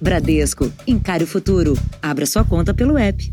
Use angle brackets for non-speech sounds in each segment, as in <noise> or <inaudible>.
Bradesco, encare o futuro. Abra sua conta pelo app.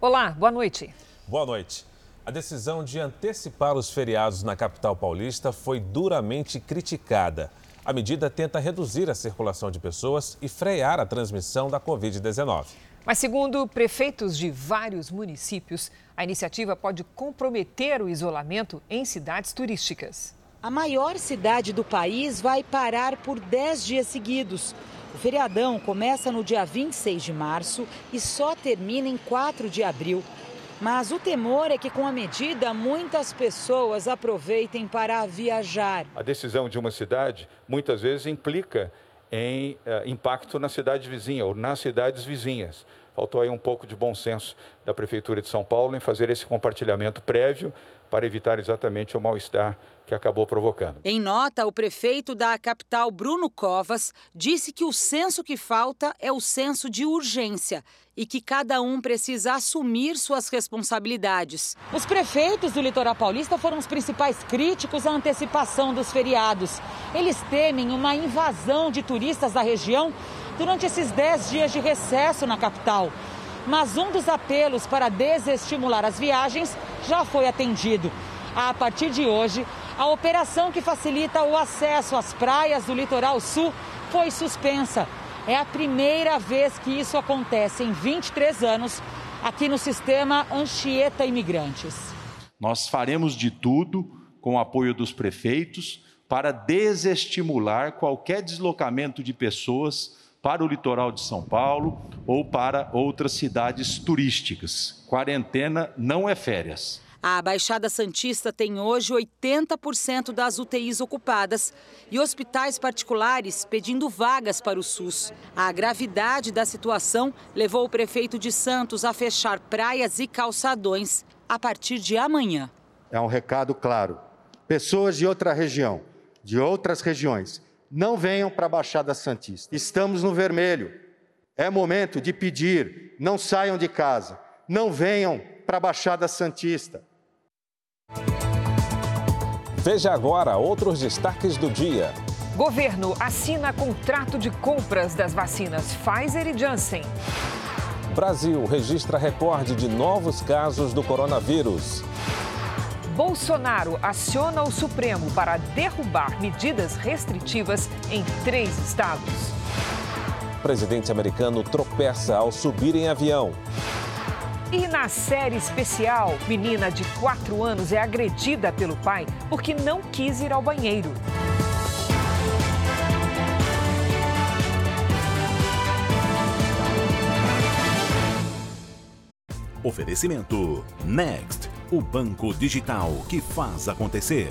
Olá, boa noite. Boa noite. A decisão de antecipar os feriados na capital paulista foi duramente criticada. A medida tenta reduzir a circulação de pessoas e frear a transmissão da Covid-19. Mas, segundo prefeitos de vários municípios, a iniciativa pode comprometer o isolamento em cidades turísticas. A maior cidade do país vai parar por 10 dias seguidos. O feriadão começa no dia 26 de março e só termina em 4 de abril. Mas o temor é que, com a medida, muitas pessoas aproveitem para viajar. A decisão de uma cidade muitas vezes implica em uh, impacto na cidade vizinha ou nas cidades vizinhas. Faltou aí um pouco de bom senso da Prefeitura de São Paulo em fazer esse compartilhamento prévio para evitar exatamente o mal-estar que acabou provocando. Em nota, o prefeito da capital, Bruno Covas, disse que o senso que falta é o senso de urgência e que cada um precisa assumir suas responsabilidades. Os prefeitos do litoral paulista foram os principais críticos à antecipação dos feriados. Eles temem uma invasão de turistas da região durante esses 10 dias de recesso na capital. Mas um dos apelos para desestimular as viagens já foi atendido. A partir de hoje, a operação que facilita o acesso às praias do litoral sul foi suspensa. É a primeira vez que isso acontece em 23 anos aqui no sistema Anchieta Imigrantes. Nós faremos de tudo, com o apoio dos prefeitos, para desestimular qualquer deslocamento de pessoas para o litoral de São Paulo ou para outras cidades turísticas. Quarentena não é férias. A Baixada Santista tem hoje 80% das UTIs ocupadas e hospitais particulares pedindo vagas para o SUS. A gravidade da situação levou o prefeito de Santos a fechar praias e calçadões a partir de amanhã. É um recado claro. Pessoas de outra região, de outras regiões, não venham para a Baixada Santista. Estamos no vermelho. É momento de pedir, não saiam de casa, não venham para a Baixada Santista. Veja agora outros destaques do dia. Governo assina contrato de compras das vacinas Pfizer e Janssen. Brasil registra recorde de novos casos do coronavírus. Bolsonaro aciona o Supremo para derrubar medidas restritivas em três estados. O presidente americano tropeça ao subir em avião. E na série especial, menina de 4 anos é agredida pelo pai porque não quis ir ao banheiro. Oferecimento Next, o banco digital que faz acontecer.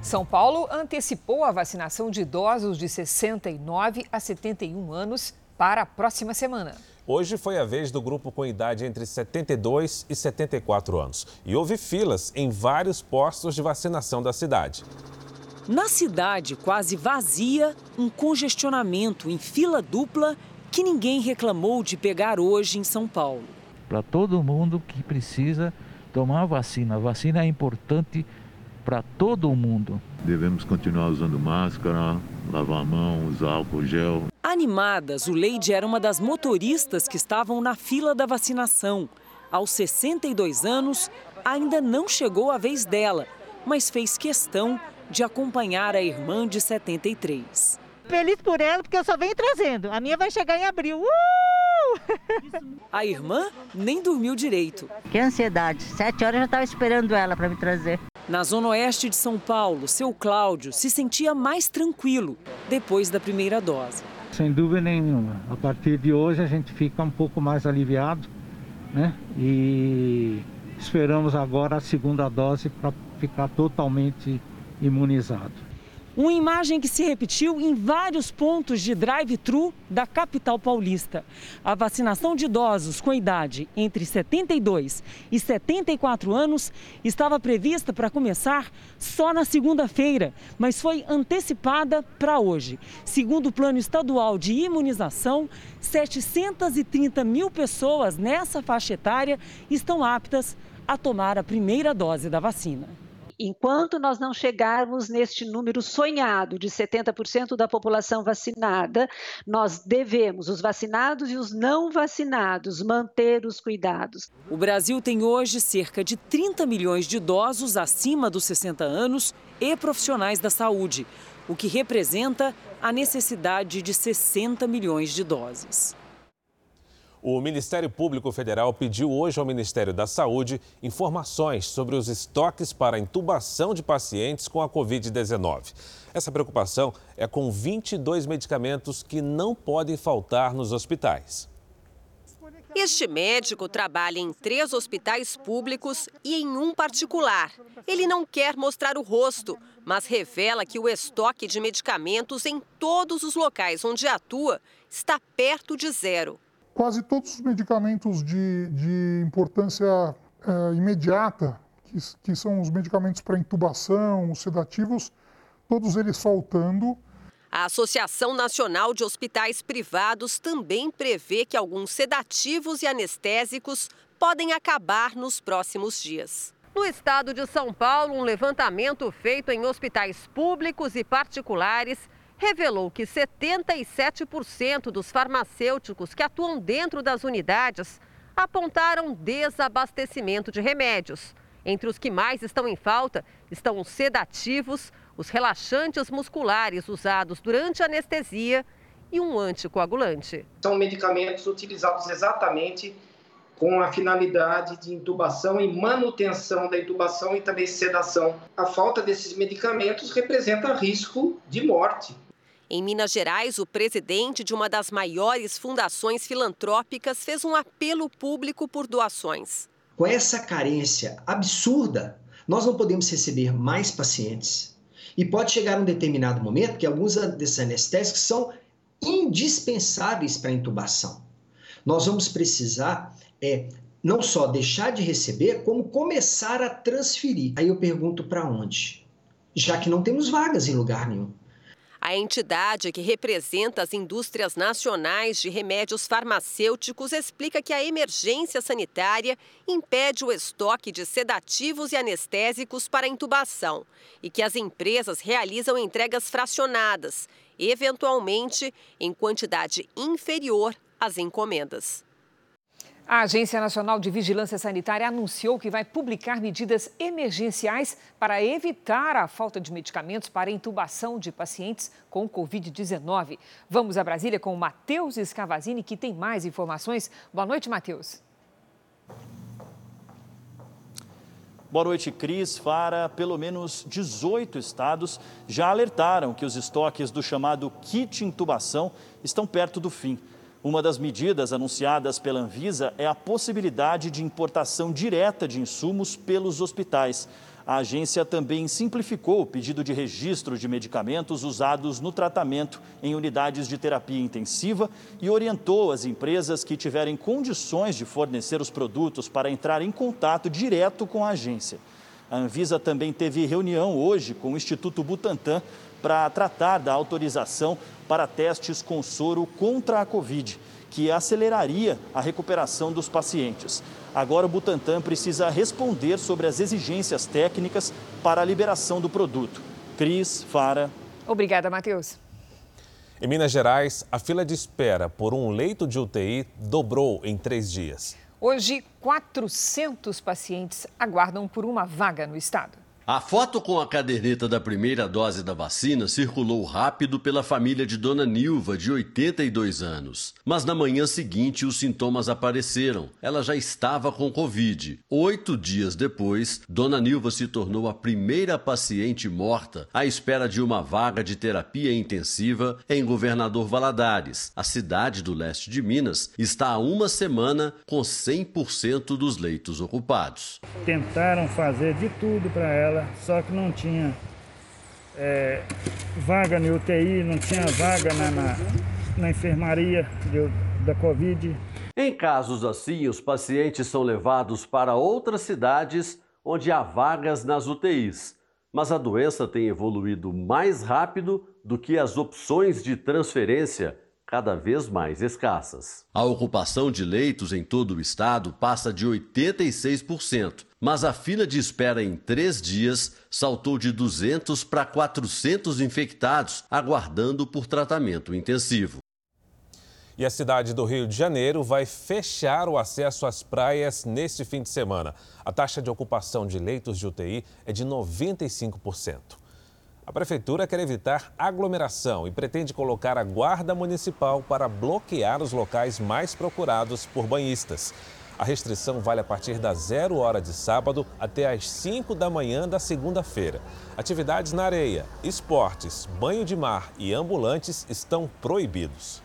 São Paulo antecipou a vacinação de idosos de 69 a 71 anos para a próxima semana. Hoje foi a vez do grupo com idade entre 72 e 74 anos. E houve filas em vários postos de vacinação da cidade. Na cidade, quase vazia, um congestionamento em fila dupla que ninguém reclamou de pegar hoje em São Paulo. Para todo mundo que precisa tomar a vacina. A vacina é importante para todo mundo. Devemos continuar usando máscara, lavar a mão, usar álcool gel. Animadas, o Leide era uma das motoristas que estavam na fila da vacinação. Aos 62 anos, ainda não chegou a vez dela, mas fez questão de acompanhar a irmã de 73. Feliz por ela, porque eu só venho trazendo. A minha vai chegar em abril. Uh! A irmã nem dormiu direito. Que ansiedade. Sete horas eu já estava esperando ela para me trazer. Na zona oeste de São Paulo, seu Cláudio se sentia mais tranquilo depois da primeira dose. Sem dúvida nenhuma. A partir de hoje a gente fica um pouco mais aliviado, né? E esperamos agora a segunda dose para ficar totalmente imunizado. Uma imagem que se repetiu em vários pontos de drive-thru da capital paulista. A vacinação de idosos com idade entre 72 e 74 anos estava prevista para começar só na segunda-feira, mas foi antecipada para hoje. Segundo o Plano Estadual de Imunização, 730 mil pessoas nessa faixa etária estão aptas a tomar a primeira dose da vacina. Enquanto nós não chegarmos neste número sonhado de 70% da população vacinada, nós devemos, os vacinados e os não vacinados, manter os cuidados. O Brasil tem hoje cerca de 30 milhões de idosos acima dos 60 anos e profissionais da saúde, o que representa a necessidade de 60 milhões de doses. O Ministério Público Federal pediu hoje ao Ministério da Saúde informações sobre os estoques para intubação de pacientes com a Covid-19. Essa preocupação é com 22 medicamentos que não podem faltar nos hospitais. Este médico trabalha em três hospitais públicos e em um particular. Ele não quer mostrar o rosto, mas revela que o estoque de medicamentos em todos os locais onde atua está perto de zero quase todos os medicamentos de, de importância é, imediata, que, que são os medicamentos para intubação, os sedativos, todos eles faltando. A Associação Nacional de Hospitais Privados também prevê que alguns sedativos e anestésicos podem acabar nos próximos dias. No estado de São Paulo, um levantamento feito em hospitais públicos e particulares revelou que 77% dos farmacêuticos que atuam dentro das unidades apontaram desabastecimento de remédios. Entre os que mais estão em falta estão os sedativos, os relaxantes musculares usados durante a anestesia e um anticoagulante. São medicamentos utilizados exatamente com a finalidade de intubação e manutenção da intubação e também sedação. A falta desses medicamentos representa risco de morte em Minas Gerais, o presidente de uma das maiores fundações filantrópicas fez um apelo público por doações. Com essa carência absurda, nós não podemos receber mais pacientes. E pode chegar um determinado momento que alguns desses anestésicos são indispensáveis para a intubação. Nós vamos precisar é, não só deixar de receber, como começar a transferir. Aí eu pergunto para onde? Já que não temos vagas em lugar nenhum. A entidade que representa as indústrias nacionais de remédios farmacêuticos explica que a emergência sanitária impede o estoque de sedativos e anestésicos para intubação e que as empresas realizam entregas fracionadas, eventualmente em quantidade inferior às encomendas. A Agência Nacional de Vigilância Sanitária anunciou que vai publicar medidas emergenciais para evitar a falta de medicamentos para intubação de pacientes com Covid-19. Vamos a Brasília com o Matheus Escavazini, que tem mais informações. Boa noite, Matheus. Boa noite, Cris. Fara, pelo menos 18 estados já alertaram que os estoques do chamado kit intubação estão perto do fim. Uma das medidas anunciadas pela Anvisa é a possibilidade de importação direta de insumos pelos hospitais. A agência também simplificou o pedido de registro de medicamentos usados no tratamento em unidades de terapia intensiva e orientou as empresas que tiverem condições de fornecer os produtos para entrar em contato direto com a agência. A Anvisa também teve reunião hoje com o Instituto Butantan para tratar da autorização para testes com soro contra a Covid, que aceleraria a recuperação dos pacientes. Agora, o Butantan precisa responder sobre as exigências técnicas para a liberação do produto. Cris, Fara. Obrigada, Matheus. Em Minas Gerais, a fila de espera por um leito de UTI dobrou em três dias. Hoje, 400 pacientes aguardam por uma vaga no estado. A foto com a caderneta da primeira dose da vacina circulou rápido pela família de Dona Nilva, de 82 anos. Mas na manhã seguinte, os sintomas apareceram. Ela já estava com Covid. Oito dias depois, Dona Nilva se tornou a primeira paciente morta à espera de uma vaga de terapia intensiva em Governador Valadares. A cidade do leste de Minas está há uma semana com 100% dos leitos ocupados. Tentaram fazer de tudo para ela dela, só que não tinha é, vaga no UTI, não tinha vaga na, na, na enfermaria de, da Covid. Em casos assim, os pacientes são levados para outras cidades onde há vagas nas UTIs. Mas a doença tem evoluído mais rápido do que as opções de transferência cada vez mais escassas. A ocupação de leitos em todo o estado passa de 86%, Mas a fila de espera em três dias saltou de 200 para 400 infectados, aguardando por tratamento intensivo. E a cidade do Rio de Janeiro vai fechar o acesso às praias neste fim de semana. A taxa de ocupação de leitos de UTI é de 95%. A prefeitura quer evitar aglomeração e pretende colocar a guarda municipal para bloquear os locais mais procurados por banhistas. A restrição vale a partir das zero hora de sábado até às 5 da manhã da segunda-feira. Atividades na areia, esportes, banho de mar e ambulantes estão proibidos.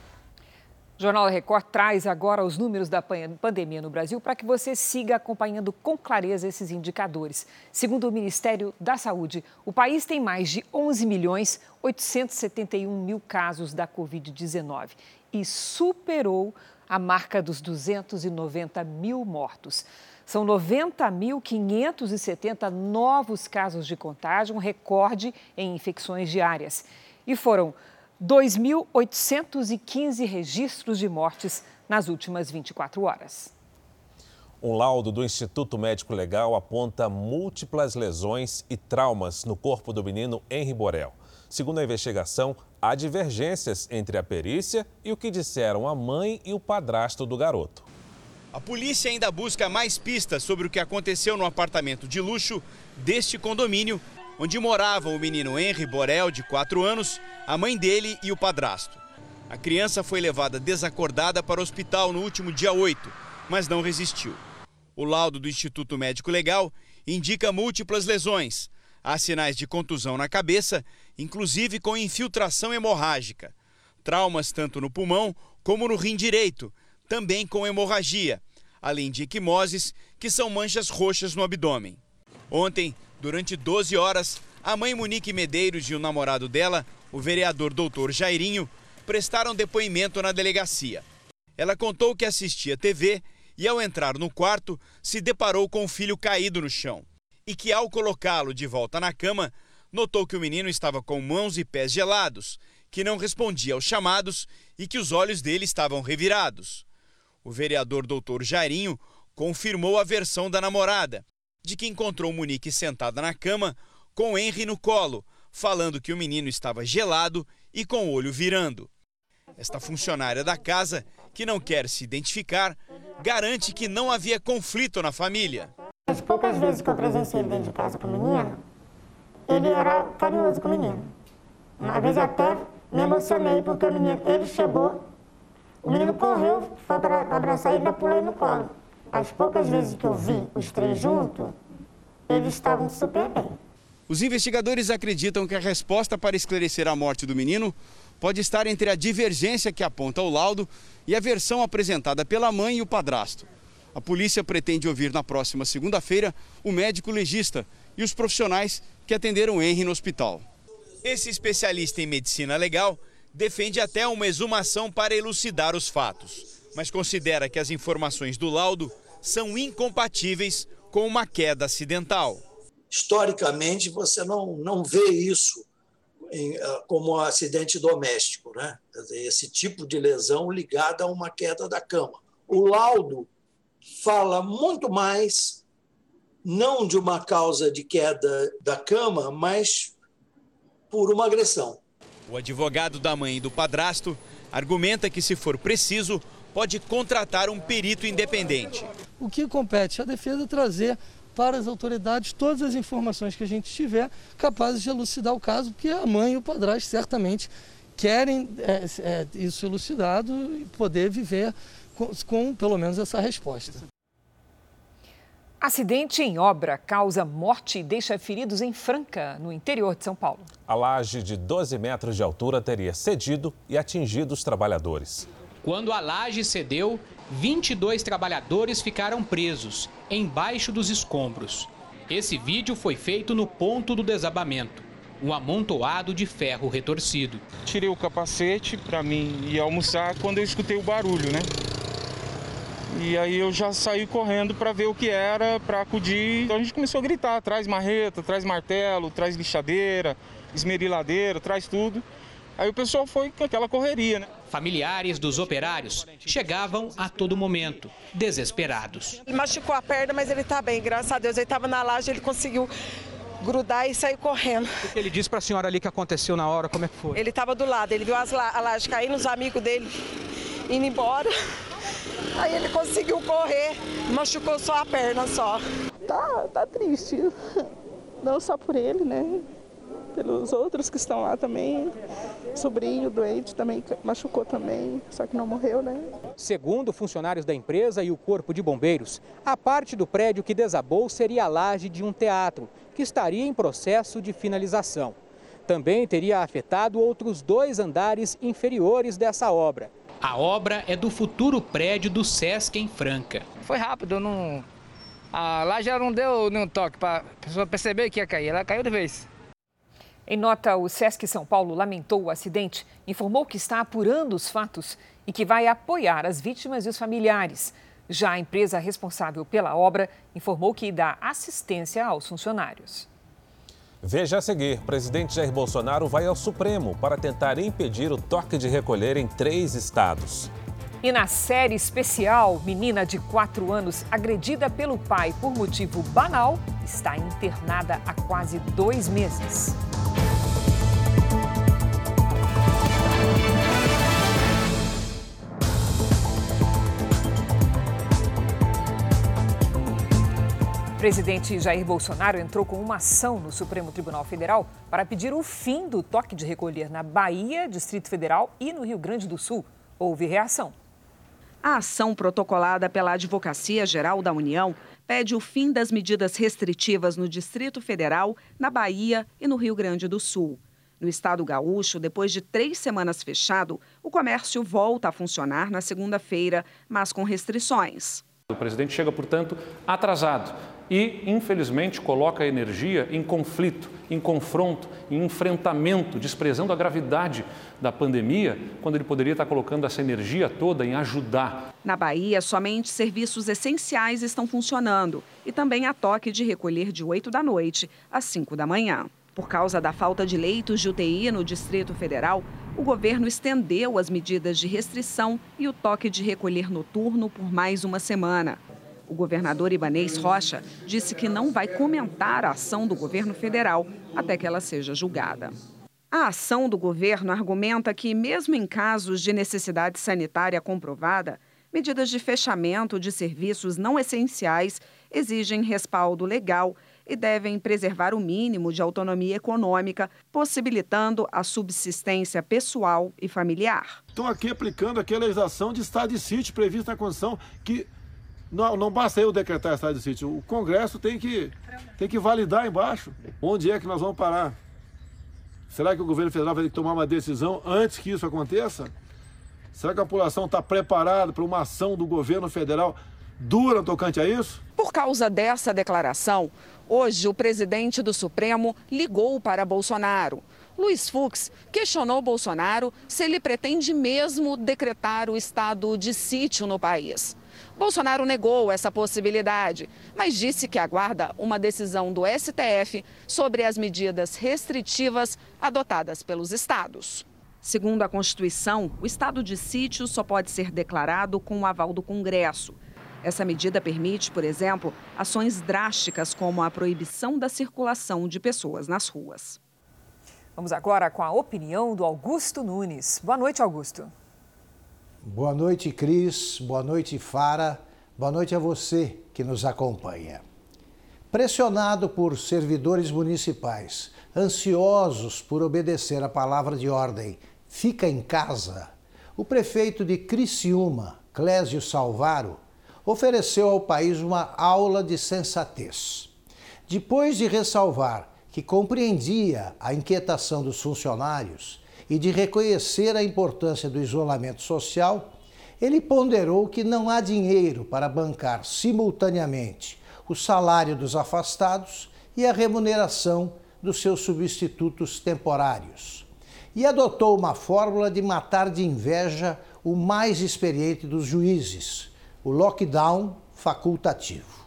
O Jornal Record traz agora os números da pandemia no Brasil para que você siga acompanhando com clareza esses indicadores. Segundo o Ministério da Saúde, o país tem mais de 11 milhões 871 mil casos da Covid-19 e superou a marca dos 290 mil mortos. São 90.570 novos casos de contágio, um recorde em infecções diárias. E foram 2.815 registros de mortes nas últimas 24 horas. Um laudo do Instituto Médico Legal aponta múltiplas lesões e traumas no corpo do menino Henri Borel. Segundo a investigação, há divergências entre a perícia e o que disseram a mãe e o padrasto do garoto. A polícia ainda busca mais pistas sobre o que aconteceu no apartamento de luxo deste condomínio onde moravam o menino Henry Borel, de 4 anos, a mãe dele e o padrasto. A criança foi levada desacordada para o hospital no último dia 8, mas não resistiu. O laudo do Instituto Médico Legal indica múltiplas lesões. Há sinais de contusão na cabeça, inclusive com infiltração hemorrágica. Traumas tanto no pulmão como no rim direito, também com hemorragia, além de equimoses, que são manchas roxas no abdômen. Ontem, Durante 12 horas, a mãe Monique Medeiros e o namorado dela, o vereador doutor Jairinho, prestaram depoimento na delegacia. Ela contou que assistia TV e, ao entrar no quarto, se deparou com o filho caído no chão. E que, ao colocá-lo de volta na cama, notou que o menino estava com mãos e pés gelados, que não respondia aos chamados e que os olhos dele estavam revirados. O vereador doutor Jairinho confirmou a versão da namorada de que encontrou Monique sentada na cama com Henry no colo, falando que o menino estava gelado e com o olho virando. Esta funcionária da casa, que não quer se identificar, garante que não havia conflito na família. As poucas vezes que eu presenciei ele dentro de casa com o menino, ele era carinhoso com o menino. Uma vez até me emocionei porque o menino, ele chegou, o menino correu, foi para abraçar ele pulei no colo. As poucas vezes que eu vi os três juntos, eles estavam super bem. Os investigadores acreditam que a resposta para esclarecer a morte do menino pode estar entre a divergência que aponta o laudo e a versão apresentada pela mãe e o padrasto. A polícia pretende ouvir na próxima segunda-feira o médico legista e os profissionais que atenderam Henry no hospital. Esse especialista em medicina legal defende até uma exumação para elucidar os fatos mas considera que as informações do laudo são incompatíveis com uma queda acidental. Historicamente, você não, não vê isso em, ah, como um acidente doméstico, né? esse tipo de lesão ligada a uma queda da cama. O laudo fala muito mais, não de uma causa de queda da cama, mas por uma agressão. O advogado da mãe e do padrasto argumenta que, se for preciso, pode contratar um perito independente. O que compete à defesa é trazer para as autoridades todas as informações que a gente tiver capazes de elucidar o caso, porque a mãe e o padrasto certamente querem é, é, isso elucidado e poder viver com, com pelo menos essa resposta. Acidente em obra causa morte e deixa feridos em Franca, no interior de São Paulo. A laje de 12 metros de altura teria cedido e atingido os trabalhadores. Quando a laje cedeu, 22 trabalhadores ficaram presos, embaixo dos escombros. Esse vídeo foi feito no ponto do desabamento um amontoado de ferro retorcido. Tirei o capacete para mim ir almoçar quando eu escutei o barulho, né? E aí eu já saí correndo para ver o que era, para acudir. Então a gente começou a gritar: traz marreta, traz martelo, traz lixadeira, esmeriladeira, traz tudo. Aí o pessoal foi com aquela correria, né? Familiares dos operários chegavam a todo momento, desesperados. Ele machucou a perna, mas ele está bem, graças a Deus. Ele estava na laje, ele conseguiu grudar e sair correndo. O que ele disse para a senhora ali que aconteceu na hora, como é que foi? Ele estava do lado, ele viu as la a laje caindo, os amigos dele indo embora. Aí ele conseguiu correr, machucou só a perna só. Tá, tá triste. Não só por ele, né? Pelos outros que estão lá também. Sobrinho doente também machucou também, só que não morreu, né? Segundo funcionários da empresa e o corpo de bombeiros, a parte do prédio que desabou seria a laje de um teatro, que estaria em processo de finalização. Também teria afetado outros dois andares inferiores dessa obra. A obra é do futuro prédio do Sesc em Franca. Foi rápido, não... a laje já não deu nenhum toque para a pessoa perceber que ia cair, ela caiu de vez. Em nota, o Sesc São Paulo lamentou o acidente, informou que está apurando os fatos e que vai apoiar as vítimas e os familiares. Já a empresa responsável pela obra informou que dá assistência aos funcionários. Veja a seguir: presidente Jair Bolsonaro vai ao Supremo para tentar impedir o toque de recolher em três estados. E na série especial, menina de 4 anos agredida pelo pai por motivo banal está internada há quase dois meses. Presidente Jair Bolsonaro entrou com uma ação no Supremo Tribunal Federal para pedir o fim do toque de recolher na Bahia, Distrito Federal e no Rio Grande do Sul. Houve reação. A ação protocolada pela Advocacia Geral da União pede o fim das medidas restritivas no Distrito Federal, na Bahia e no Rio Grande do Sul. No estado gaúcho, depois de três semanas fechado, o comércio volta a funcionar na segunda-feira, mas com restrições. O presidente chega, portanto, atrasado e, infelizmente, coloca a energia em conflito, em confronto, em enfrentamento, desprezando a gravidade da pandemia, quando ele poderia estar colocando essa energia toda em ajudar. Na Bahia, somente serviços essenciais estão funcionando e também há toque de recolher de 8 da noite às 5 da manhã. Por causa da falta de leitos de UTI no Distrito Federal, o governo estendeu as medidas de restrição e o toque de recolher noturno por mais uma semana. O governador Ibanês Rocha disse que não vai comentar a ação do governo federal até que ela seja julgada. A ação do governo argumenta que, mesmo em casos de necessidade sanitária comprovada, medidas de fechamento de serviços não essenciais exigem respaldo legal e devem preservar o mínimo de autonomia econômica, possibilitando a subsistência pessoal e familiar. Estão aqui aplicando aquela legislação de estado de sítio prevista na Constituição, que não, não basta eu decretar estado de sítio, o Congresso tem que, tem que validar embaixo. Onde é que nós vamos parar? Será que o governo federal vai ter que tomar uma decisão antes que isso aconteça? Será que a população está preparada para uma ação do governo federal dura tocante a isso? Por causa dessa declaração, hoje o presidente do Supremo ligou para Bolsonaro. Luiz Fux questionou Bolsonaro se ele pretende mesmo decretar o estado de sítio no país. Bolsonaro negou essa possibilidade, mas disse que aguarda uma decisão do STF sobre as medidas restritivas adotadas pelos estados. Segundo a Constituição, o estado de sítio só pode ser declarado com o aval do Congresso. Essa medida permite, por exemplo, ações drásticas como a proibição da circulação de pessoas nas ruas. Vamos agora com a opinião do Augusto Nunes. Boa noite, Augusto. Boa noite, Cris. Boa noite, Fara. Boa noite a você que nos acompanha. Pressionado por servidores municipais, ansiosos por obedecer a palavra de ordem, fica em casa, o prefeito de Criciúma, Clésio Salvaro, ofereceu ao país uma aula de sensatez. Depois de ressalvar que compreendia a inquietação dos funcionários e de reconhecer a importância do isolamento social, ele ponderou que não há dinheiro para bancar simultaneamente o salário dos afastados e a remuneração dos seus substitutos temporários. E adotou uma fórmula de matar de inveja o mais experiente dos juízes, o lockdown facultativo.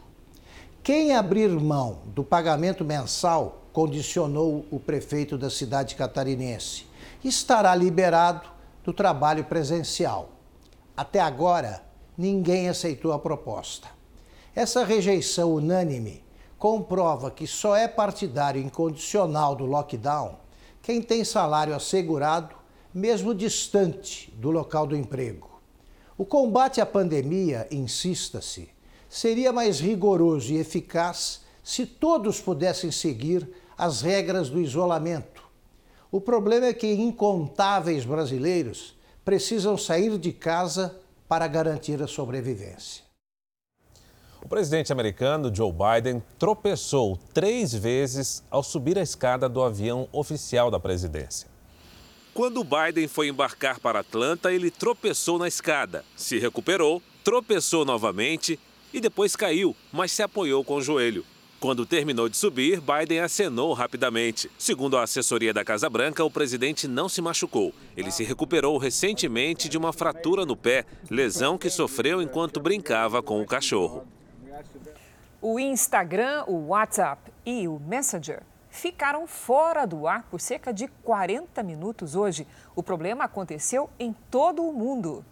Quem abrir mão do pagamento mensal, condicionou o prefeito da cidade catarinense, estará liberado do trabalho presencial. Até agora, ninguém aceitou a proposta. Essa rejeição unânime comprova que só é partidário incondicional do lockdown quem tem salário assegurado, mesmo distante do local do emprego. O combate à pandemia, insista-se, seria mais rigoroso e eficaz se todos pudessem seguir as regras do isolamento. O problema é que incontáveis brasileiros precisam sair de casa para garantir a sobrevivência. O presidente americano Joe Biden tropeçou três vezes ao subir a escada do avião oficial da presidência. Quando Biden foi embarcar para Atlanta, ele tropeçou na escada, se recuperou, tropeçou novamente e depois caiu, mas se apoiou com o joelho. Quando terminou de subir, Biden acenou rapidamente. Segundo a assessoria da Casa Branca, o presidente não se machucou. Ele se recuperou recentemente de uma fratura no pé, lesão que sofreu enquanto brincava com o cachorro. O Instagram, o WhatsApp e o Messenger ficaram fora do ar por cerca de 40 minutos hoje. O problema aconteceu em todo o mundo.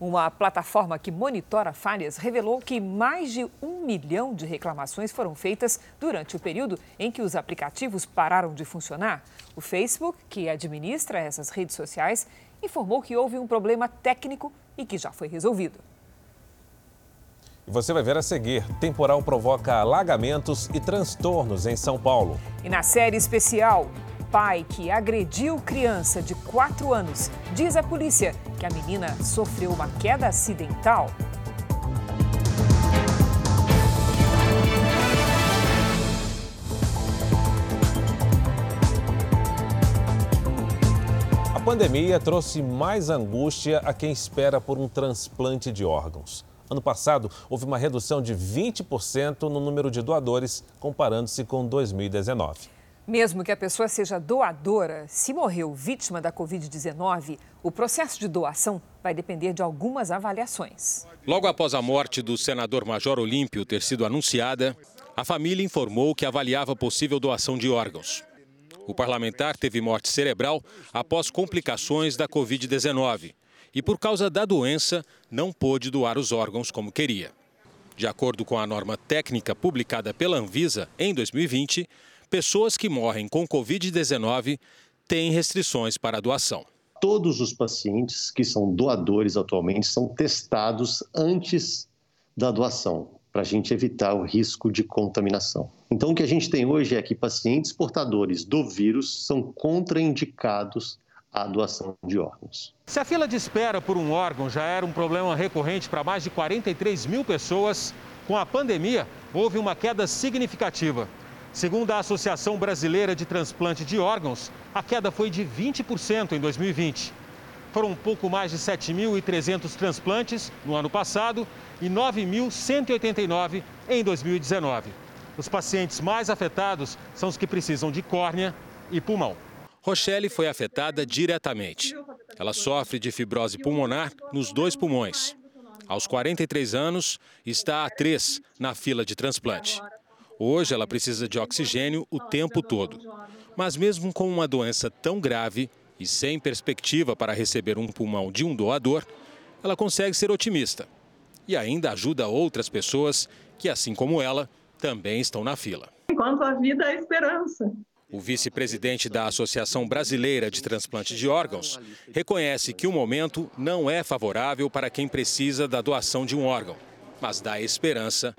Uma plataforma que monitora falhas revelou que mais de um milhão de reclamações foram feitas durante o período em que os aplicativos pararam de funcionar. O Facebook, que administra essas redes sociais, informou que houve um problema técnico e que já foi resolvido. E você vai ver a seguir: temporal provoca alagamentos e transtornos em São Paulo. E na série especial, pai que agrediu criança de 4 anos diz à polícia que a menina sofreu uma queda acidental. A pandemia trouxe mais angústia a quem espera por um transplante de órgãos. Ano passado, houve uma redução de 20% no número de doadores, comparando-se com 2019. Mesmo que a pessoa seja doadora, se morreu vítima da Covid-19, o processo de doação vai depender de algumas avaliações. Logo após a morte do senador Major Olímpio ter sido anunciada, a família informou que avaliava possível doação de órgãos. O parlamentar teve morte cerebral após complicações da Covid-19 e, por causa da doença, não pôde doar os órgãos como queria. De acordo com a norma técnica publicada pela Anvisa em 2020, pessoas que morrem com Covid-19 têm restrições para a doação. Todos os pacientes que são doadores atualmente são testados antes da doação, para a gente evitar o risco de contaminação. Então, o que a gente tem hoje é que pacientes portadores do vírus são contraindicados à doação de órgãos. Se a fila de espera por um órgão já era um problema recorrente para mais de 43 mil pessoas, com a pandemia houve uma queda significativa. Segundo a Associação Brasileira de Transplante de Órgãos, a queda foi de 20% em 2020. Foram um pouco mais de 7.300 transplantes no ano passado e 9.189 em 2019. Os pacientes mais afetados são os que precisam de córnea e pulmão. Rochelle foi afetada diretamente. Ela sofre de fibrose pulmonar nos dois pulmões. Aos 43 anos, está a três na fila de transplante. Hoje ela precisa de oxigênio o tempo todo. Mas mesmo com uma doença tão grave e sem perspectiva para receber um pulmão de um doador, ela consegue ser otimista. E ainda ajuda outras pessoas que, assim como ela, também estão na fila. Enquanto a vida é esperança. O vice-presidente da Associação Brasileira de Transplante de Órgãos reconhece que o momento não é favorável para quem precisa da doação de um órgão, mas dá esperança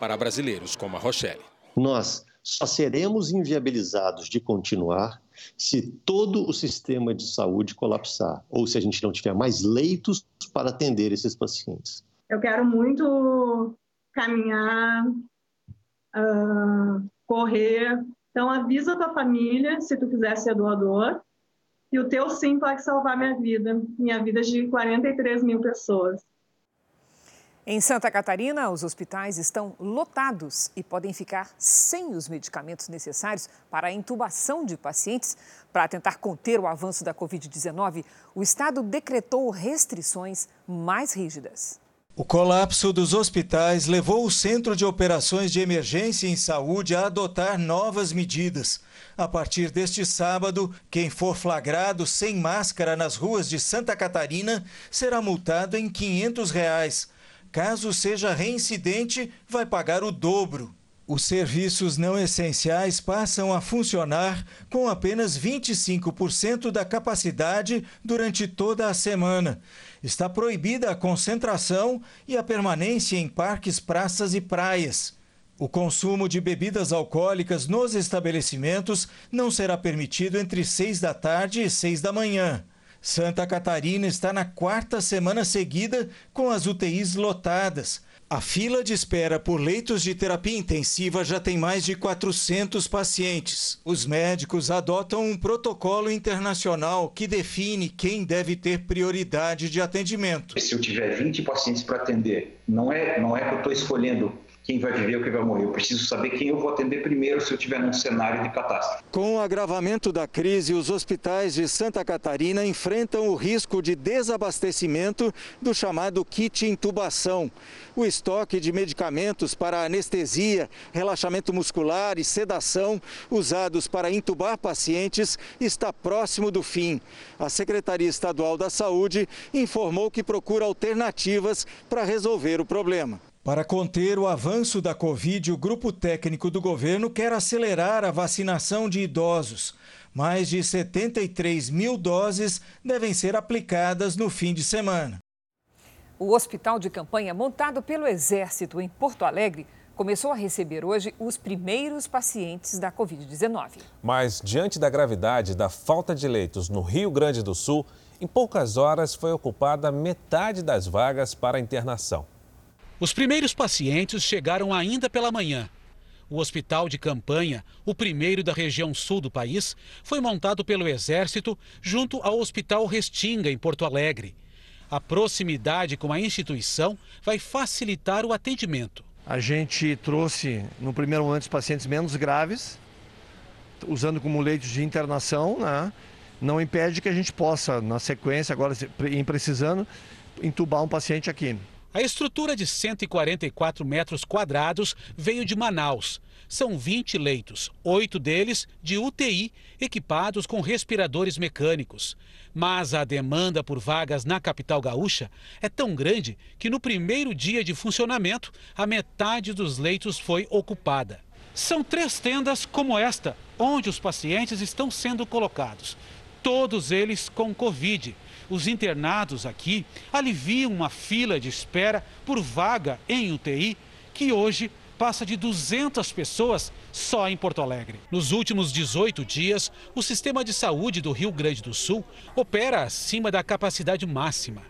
para brasileiros como a Rochelle. Nós só seremos inviabilizados de continuar se todo o sistema de saúde colapsar, ou se a gente não tiver mais leitos para atender esses pacientes. Eu quero muito caminhar, uh, correr. Então avisa a tua família se tu quiser ser doador. E o teu sim pode salvar minha vida, minha vida de 43 mil pessoas. Em Santa Catarina, os hospitais estão lotados e podem ficar sem os medicamentos necessários para a intubação de pacientes. Para tentar conter o avanço da Covid-19, o estado decretou restrições mais rígidas. O colapso dos hospitais levou o Centro de Operações de Emergência em Saúde a adotar novas medidas. A partir deste sábado, quem for flagrado sem máscara nas ruas de Santa Catarina será multado em 500 reais. Caso seja reincidente, vai pagar o dobro. Os serviços não essenciais passam a funcionar com apenas 25% da capacidade durante toda a semana. Está proibida a concentração e a permanência em parques, praças e praias. O consumo de bebidas alcoólicas nos estabelecimentos não será permitido entre 6 da tarde e 6 da manhã. Santa Catarina está na quarta semana seguida com as UTIs lotadas. A fila de espera por leitos de terapia intensiva já tem mais de 400 pacientes. Os médicos adotam um protocolo internacional que define quem deve ter prioridade de atendimento. Se eu tiver 20 pacientes para atender, não é, não é que eu estou escolhendo quem vai viver ou quem vai morrer. Eu preciso saber quem eu vou atender primeiro se eu estiver num cenário de catástrofe. Com o agravamento da crise, os hospitais de Santa Catarina enfrentam o risco de desabastecimento do chamado kit intubação. O estoque de medicamentos para anestesia, relaxamento muscular e sedação usados para intubar pacientes está próximo do fim. A Secretaria Estadual da Saúde informou que procura alternativas para resolver o problema. Para conter o avanço da Covid, o grupo técnico do governo quer acelerar a vacinação de idosos. Mais de 73 mil doses devem ser aplicadas no fim de semana. O hospital de campanha montado pelo Exército em Porto Alegre começou a receber hoje os primeiros pacientes da Covid-19. Mas, diante da gravidade da falta de leitos no Rio Grande do Sul, em poucas horas foi ocupada metade das vagas para internação. Os primeiros pacientes chegaram ainda pela manhã. O hospital de campanha, o primeiro da região sul do país, foi montado pelo Exército junto ao Hospital Restinga, em Porto Alegre. A proximidade com a instituição vai facilitar o atendimento. A gente trouxe no primeiro momento os pacientes menos graves, usando como leitos de internação, né? não impede que a gente possa, na sequência, agora em precisando, entubar um paciente aqui. A estrutura de 144 metros quadrados veio de Manaus. São 20 leitos, oito deles de UTI, equipados com respiradores mecânicos. Mas a demanda por vagas na capital gaúcha é tão grande que no primeiro dia de funcionamento, a metade dos leitos foi ocupada. São três tendas como esta, onde os pacientes estão sendo colocados. Todos eles com Covid os internados aqui aliviam uma fila de espera por vaga em UTI que hoje passa de 200 pessoas só em Porto Alegre. Nos últimos 18 dias, o sistema de saúde do Rio Grande do Sul opera acima da capacidade máxima.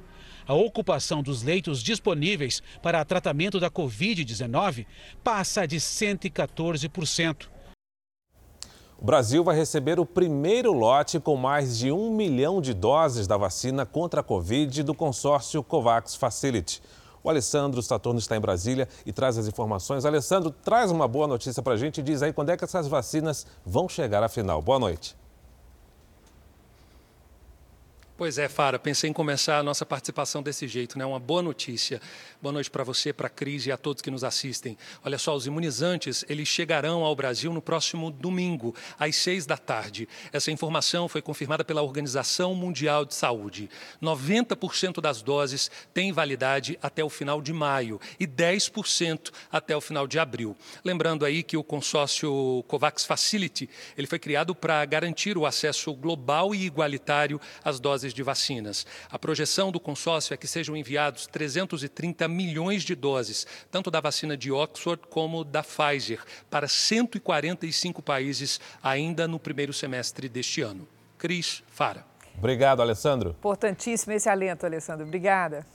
A ocupação dos leitos disponíveis para tratamento da Covid-19 passa de 114%. O Brasil vai receber o primeiro lote com mais de um milhão de doses da vacina contra a Covid do consórcio COVAX Facility. O Alessandro Saturno está em Brasília e traz as informações. Alessandro, traz uma boa notícia para a gente e diz aí quando é que essas vacinas vão chegar afinal. Boa noite. Pois é, Fara, pensei em começar a nossa participação desse jeito, né? Uma boa notícia. Boa noite para você, para a Cris e a todos que nos assistem. Olha só, os imunizantes, eles chegarão ao Brasil no próximo domingo, às seis da tarde. Essa informação foi confirmada pela Organização Mundial de Saúde. 90% das doses têm validade até o final de maio e 10% até o final de abril. Lembrando aí que o consórcio COVAX Facility, ele foi criado para garantir o acesso global e igualitário às doses doses de vacinas. A projeção do consórcio é que sejam enviados 330 milhões de doses, tanto da vacina de Oxford como da Pfizer, para 145 países ainda no primeiro semestre deste ano. Cris Fara. Obrigado, Alessandro. Importantíssimo esse alento, Alessandro. Obrigada.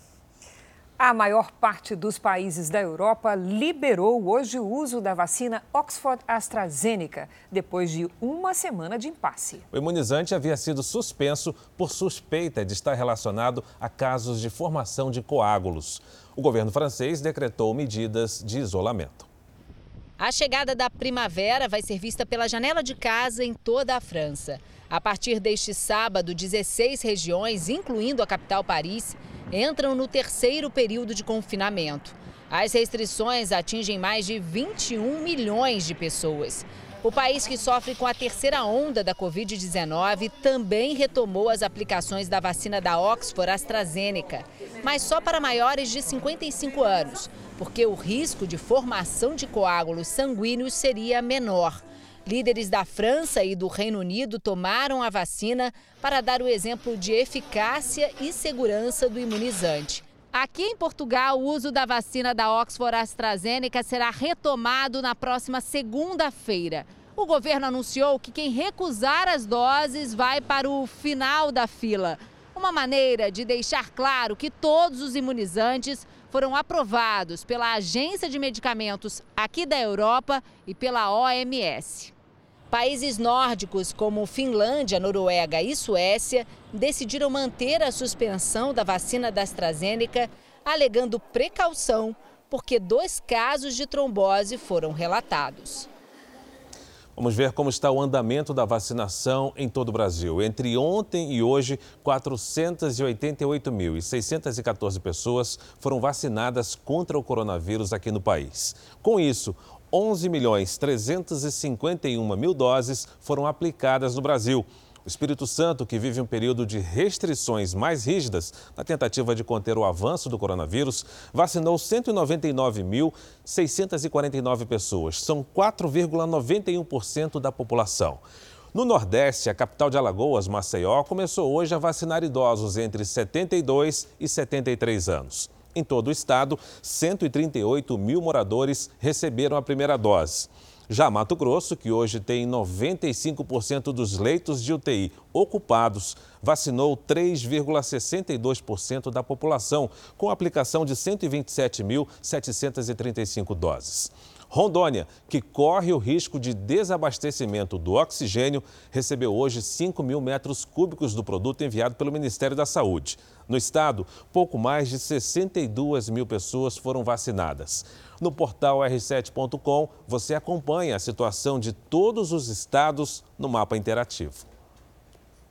A maior parte dos países da Europa liberou hoje o uso da vacina Oxford AstraZeneca, depois de uma semana de impasse. O imunizante havia sido suspenso por suspeita de estar relacionado a casos de formação de coágulos. O governo francês decretou medidas de isolamento. A chegada da primavera vai ser vista pela janela de casa em toda a França. A partir deste sábado, 16 regiões, incluindo a capital Paris, entram no terceiro período de confinamento. As restrições atingem mais de 21 milhões de pessoas. O país que sofre com a terceira onda da Covid-19 também retomou as aplicações da vacina da Oxford AstraZeneca, mas só para maiores de 55 anos, porque o risco de formação de coágulos sanguíneos seria menor. Líderes da França e do Reino Unido tomaram a vacina para dar o exemplo de eficácia e segurança do imunizante. Aqui em Portugal, o uso da vacina da Oxford AstraZeneca será retomado na próxima segunda-feira. O governo anunciou que quem recusar as doses vai para o final da fila. Uma maneira de deixar claro que todos os imunizantes foram aprovados pela Agência de Medicamentos aqui da Europa e pela OMS. Países nórdicos como Finlândia, Noruega e Suécia decidiram manter a suspensão da vacina da AstraZeneca, alegando precaução, porque dois casos de trombose foram relatados. Vamos ver como está o andamento da vacinação em todo o Brasil. Entre ontem e hoje, 488.614 pessoas foram vacinadas contra o coronavírus aqui no país. Com isso, 11 milhões 351 mil doses foram aplicadas no Brasil. O Espírito Santo, que vive um período de restrições mais rígidas na tentativa de conter o avanço do coronavírus, vacinou 199.649 pessoas. São 4,91% da população. No Nordeste, a capital de Alagoas, Maceió, começou hoje a vacinar idosos entre 72 e 73 anos. Em todo o estado, 138 mil moradores receberam a primeira dose. Já Mato Grosso, que hoje tem 95% dos leitos de UTI ocupados, vacinou 3,62% da população, com aplicação de 127.735 doses. Rondônia, que corre o risco de desabastecimento do oxigênio, recebeu hoje 5 mil metros cúbicos do produto enviado pelo Ministério da Saúde. No estado, pouco mais de 62 mil pessoas foram vacinadas. No portal r7.com, você acompanha a situação de todos os estados no mapa interativo.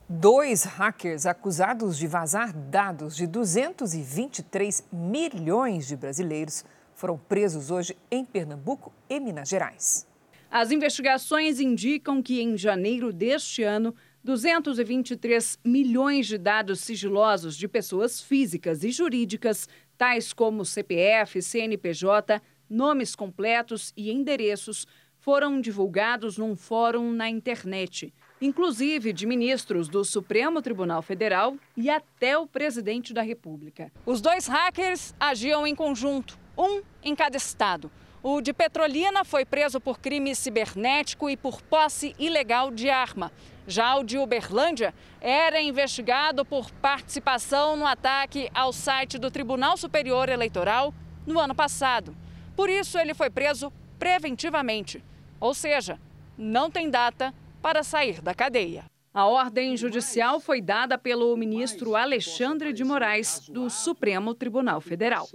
Dois hackers acusados de vazar dados de 223 milhões de brasileiros foram presos hoje em Pernambuco e Minas Gerais. As investigações indicam que em janeiro deste ano, 223 milhões de dados sigilosos de pessoas físicas e jurídicas, tais como CPF, CNPJ, nomes completos e endereços, foram divulgados num fórum na internet, inclusive de ministros do Supremo Tribunal Federal e até o presidente da República. Os dois hackers agiam em conjunto um em cada estado. O de Petrolina foi preso por crime cibernético e por posse ilegal de arma. Já o de Uberlândia era investigado por participação no ataque ao site do Tribunal Superior Eleitoral no ano passado. Por isso, ele foi preso preventivamente, ou seja, não tem data para sair da cadeia. A ordem judicial foi dada pelo ministro Alexandre de Moraes, do Supremo Tribunal Federal.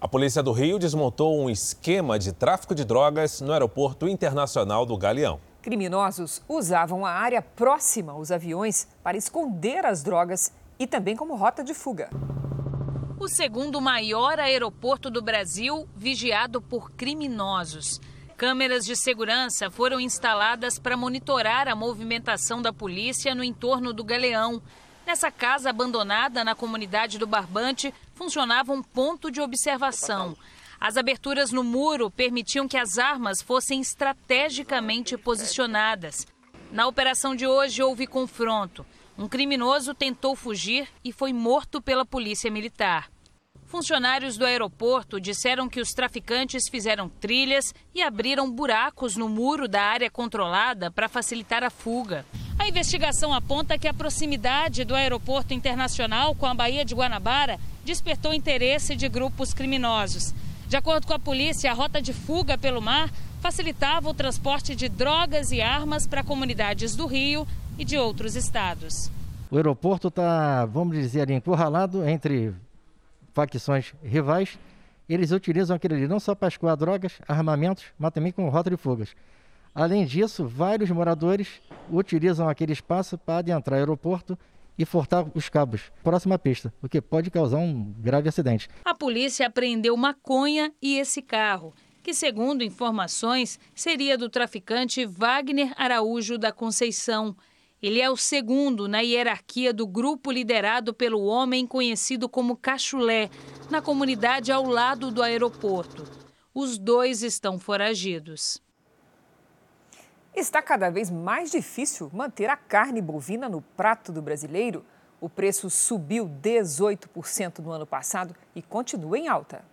A Polícia do Rio desmontou um esquema de tráfico de drogas no Aeroporto Internacional do Galeão. Criminosos usavam a área próxima aos aviões para esconder as drogas e também como rota de fuga. O segundo maior aeroporto do Brasil, vigiado por criminosos. Câmeras de segurança foram instaladas para monitorar a movimentação da polícia no entorno do Galeão. Nessa casa abandonada na comunidade do Barbante, funcionava um ponto de observação. As aberturas no muro permitiam que as armas fossem estrategicamente posicionadas. Na operação de hoje houve confronto. Um criminoso tentou fugir e foi morto pela polícia militar. Funcionários do aeroporto disseram que os traficantes fizeram trilhas e abriram buracos no muro da área controlada para facilitar a fuga. A investigação aponta que a proximidade do aeroporto internacional com a Baía de Guanabara despertou interesse de grupos criminosos. De acordo com a polícia, a rota de fuga pelo mar facilitava o transporte de drogas e armas para comunidades do Rio e de outros estados. O aeroporto está, vamos dizer, encurralado entre facções rivais, eles utilizam aquele ali não só para escoar drogas, armamentos, mas também como rota de fugas. Além disso, vários moradores utilizam aquele espaço para adentrar o aeroporto e forçar os cabos próximo à pista, o que pode causar um grave acidente. A polícia apreendeu maconha e esse carro, que, segundo informações, seria do traficante Wagner Araújo da Conceição. Ele é o segundo na hierarquia do grupo liderado pelo homem conhecido como Cachulé, na comunidade ao lado do aeroporto. Os dois estão foragidos. Está cada vez mais difícil manter a carne bovina no prato do brasileiro. O preço subiu 18% no ano passado e continua em alta.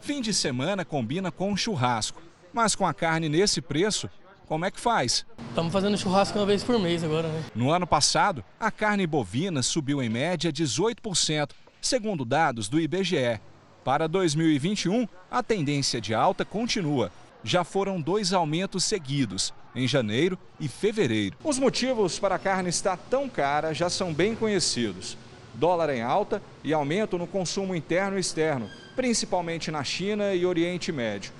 Fim de semana combina com churrasco, mas com a carne nesse preço, como é que faz? Estamos fazendo churrasco uma vez por mês agora, né? No ano passado, a carne bovina subiu em média 18%, segundo dados do IBGE. Para 2021, a tendência de alta continua. Já foram dois aumentos seguidos, em janeiro e fevereiro. Os motivos para a carne estar tão cara já são bem conhecidos. Dólar em alta e aumento no consumo interno e externo, principalmente na China e Oriente Médio.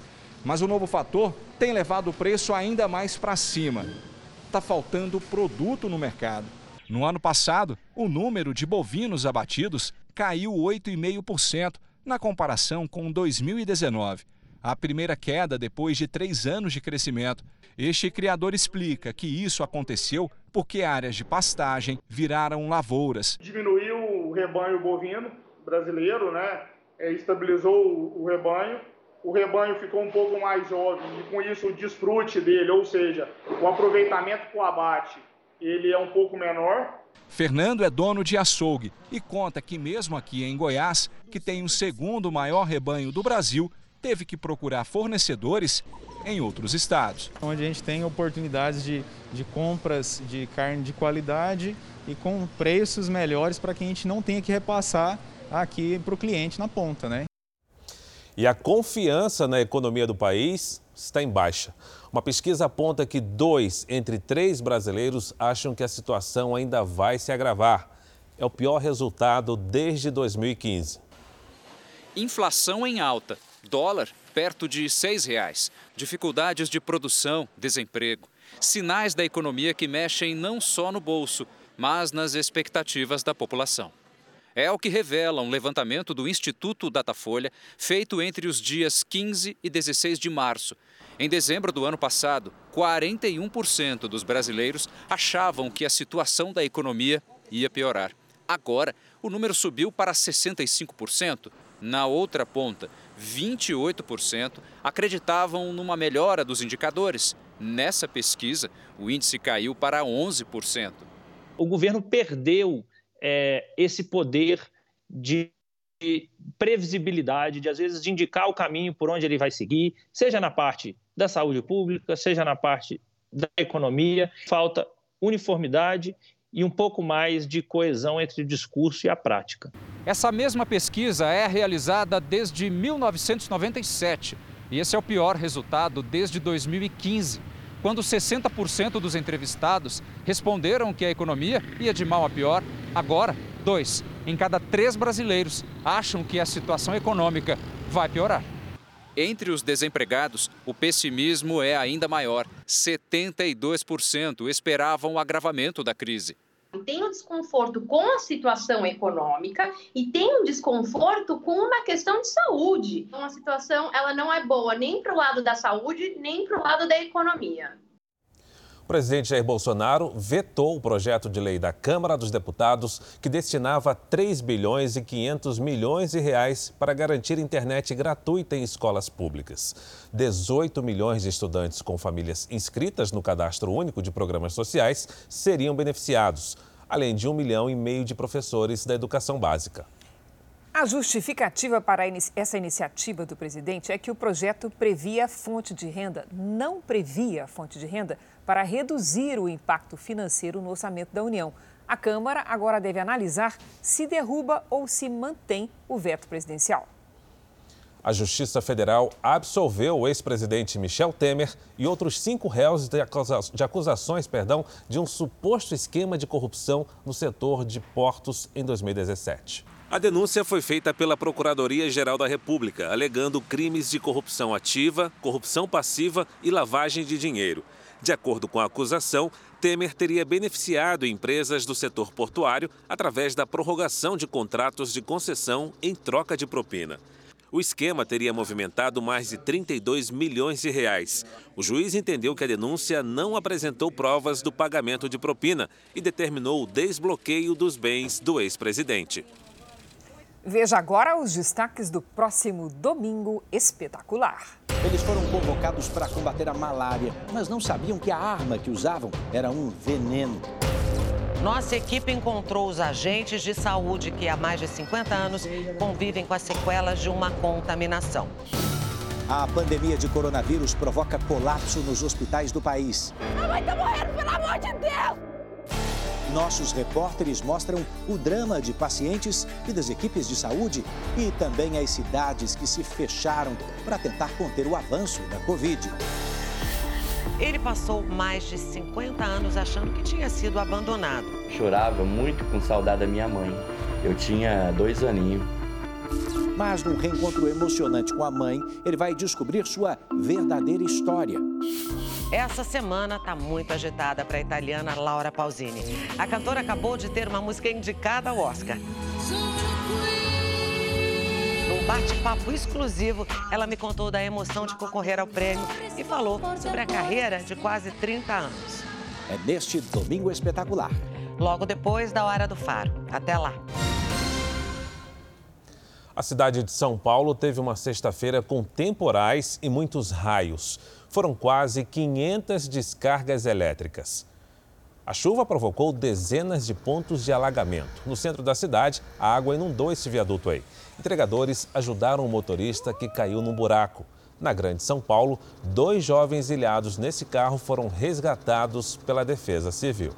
Mas o novo fator tem levado o preço ainda mais para cima. Está faltando produto no mercado. No ano passado, o número de bovinos abatidos caiu 8,5% na comparação com 2019 a primeira queda depois de três anos de crescimento. Este criador explica que isso aconteceu porque áreas de pastagem viraram lavouras. Diminuiu o rebanho bovino brasileiro, né? É, estabilizou o rebanho. O rebanho ficou um pouco mais jovem e com isso o desfrute dele, ou seja, o aproveitamento com o abate, ele é um pouco menor. Fernando é dono de açougue e conta que mesmo aqui em Goiás, que tem o segundo maior rebanho do Brasil, teve que procurar fornecedores em outros estados. Onde a gente tem oportunidades de, de compras de carne de qualidade e com preços melhores para que a gente não tenha que repassar aqui para o cliente na ponta, né? E a confiança na economia do país está em baixa. Uma pesquisa aponta que dois entre três brasileiros acham que a situação ainda vai se agravar. É o pior resultado desde 2015. Inflação em alta Dólar perto de R$ 6,00. Dificuldades de produção, desemprego. Sinais da economia que mexem não só no bolso, mas nas expectativas da população. É o que revela um levantamento do Instituto Datafolha, feito entre os dias 15 e 16 de março. Em dezembro do ano passado, 41% dos brasileiros achavam que a situação da economia ia piorar. Agora, o número subiu para 65%. Na outra ponta, 28% acreditavam numa melhora dos indicadores. Nessa pesquisa, o índice caiu para 11%. O governo perdeu é, esse poder de previsibilidade, de às vezes de indicar o caminho por onde ele vai seguir, seja na parte da saúde pública, seja na parte da economia. Falta uniformidade e um pouco mais de coesão entre o discurso e a prática. Essa mesma pesquisa é realizada desde 1997 e esse é o pior resultado desde 2015, quando 60% dos entrevistados responderam que a economia ia de mal a pior. Agora, dois em cada três brasileiros acham que a situação econômica vai piorar. Entre os desempregados, o pessimismo é ainda maior. 72% esperavam o agravamento da crise. Tem um desconforto com a situação econômica e tem um desconforto com uma questão de saúde. Então, a situação ela não é boa nem para o lado da saúde, nem para o lado da economia. O presidente Jair Bolsonaro vetou o projeto de lei da Câmara dos Deputados que destinava 3 bilhões e 500 milhões de reais para garantir internet gratuita em escolas públicas. 18 milhões de estudantes com famílias inscritas no Cadastro Único de Programas Sociais seriam beneficiados, além de um milhão e meio de professores da educação básica. A justificativa para essa iniciativa do presidente é que o projeto previa fonte de renda, não previa fonte de renda para reduzir o impacto financeiro no orçamento da União. A Câmara agora deve analisar se derruba ou se mantém o veto presidencial. A Justiça Federal absolveu o ex-presidente Michel Temer e outros cinco réus de, acusa de acusações perdão, de um suposto esquema de corrupção no setor de portos em 2017. A denúncia foi feita pela Procuradoria-Geral da República, alegando crimes de corrupção ativa, corrupção passiva e lavagem de dinheiro. De acordo com a acusação, Temer teria beneficiado empresas do setor portuário através da prorrogação de contratos de concessão em troca de propina. O esquema teria movimentado mais de 32 milhões de reais. O juiz entendeu que a denúncia não apresentou provas do pagamento de propina e determinou o desbloqueio dos bens do ex-presidente. Veja agora os destaques do próximo domingo espetacular. Eles foram convocados para combater a malária, mas não sabiam que a arma que usavam era um veneno. Nossa equipe encontrou os agentes de saúde que há mais de 50 anos convivem com as sequelas de uma contaminação. A pandemia de coronavírus provoca colapso nos hospitais do país. A mãe tá morrendo, pelo amor de Deus! Nossos repórteres mostram o drama de pacientes e das equipes de saúde e também as cidades que se fecharam para tentar conter o avanço da Covid. Ele passou mais de 50 anos achando que tinha sido abandonado. Chorava muito com saudade da minha mãe. Eu tinha dois aninhos. Mas num reencontro emocionante com a mãe, ele vai descobrir sua verdadeira história. Essa semana está muito agitada para a italiana Laura Pausini. A cantora acabou de ter uma música indicada ao Oscar. Num bate-papo exclusivo, ela me contou da emoção de concorrer ao prêmio e falou sobre a carreira de quase 30 anos. É neste domingo espetacular. Logo depois da Hora do Faro. Até lá. A cidade de São Paulo teve uma sexta-feira com temporais e muitos raios. Foram quase 500 descargas elétricas. A chuva provocou dezenas de pontos de alagamento. No centro da cidade, a água inundou esse viaduto aí. Entregadores ajudaram o motorista que caiu num buraco. Na Grande São Paulo, dois jovens ilhados nesse carro foram resgatados pela Defesa Civil.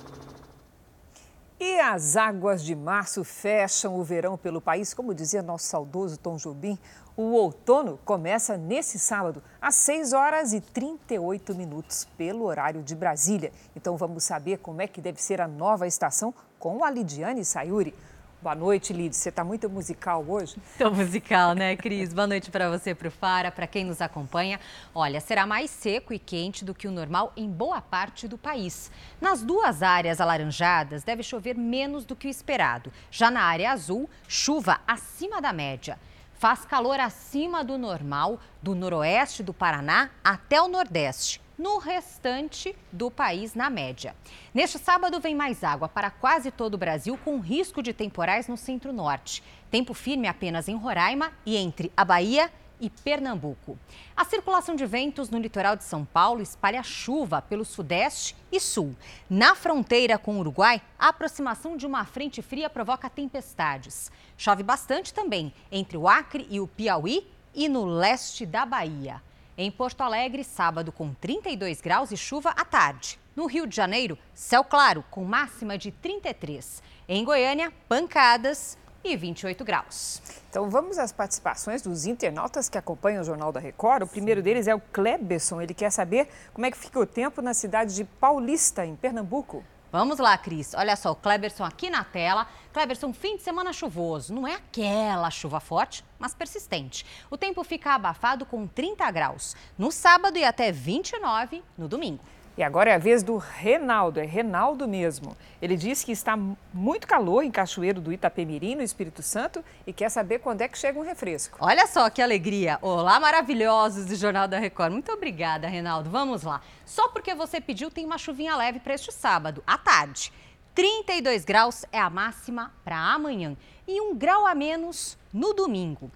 E as águas de março fecham o verão pelo país, como dizia nosso saudoso Tom Jobim. O outono começa nesse sábado, às 6 horas e 38 minutos, pelo horário de Brasília. Então vamos saber como é que deve ser a nova estação com a Lidiane Sayuri. Boa noite, Lid. Você está muito musical hoje? <laughs> Estou musical, né, Cris? Boa noite para você, para o Fara, para quem nos acompanha. Olha, será mais seco e quente do que o normal em boa parte do país. Nas duas áreas alaranjadas, deve chover menos do que o esperado. Já na área azul, chuva acima da média. Faz calor acima do normal, do noroeste do Paraná até o nordeste no restante do país na média. Neste sábado vem mais água para quase todo o Brasil, com risco de temporais no centro-norte. Tempo firme apenas em Roraima e entre a Bahia e Pernambuco. A circulação de ventos no litoral de São Paulo espalha chuva pelo sudeste e sul. Na fronteira com o Uruguai, a aproximação de uma frente fria provoca tempestades. Chove bastante também entre o Acre e o Piauí e no leste da Bahia. Em Porto Alegre, sábado com 32 graus e chuva à tarde. No Rio de Janeiro, céu claro com máxima de 33. Em Goiânia, pancadas e 28 graus. Então vamos às participações dos internautas que acompanham o Jornal da Record. O primeiro deles é o Kleberson. Ele quer saber como é que fica o tempo na cidade de Paulista, em Pernambuco. Vamos lá, Cris. Olha só, o Kleberson aqui na tela. Kleberson, fim de semana chuvoso. Não é aquela chuva forte, mas persistente. O tempo fica abafado com 30 graus no sábado e até 29 no domingo. E agora é a vez do Renaldo, é Renaldo mesmo. Ele diz que está muito calor em Cachoeiro do Itapemirim, no Espírito Santo, e quer saber quando é que chega um refresco. Olha só que alegria! Olá, maravilhosos do Jornal da Record. Muito obrigada, Renaldo. Vamos lá. Só porque você pediu, tem uma chuvinha leve para este sábado, à tarde. 32 graus é a máxima para amanhã e um grau a menos no domingo.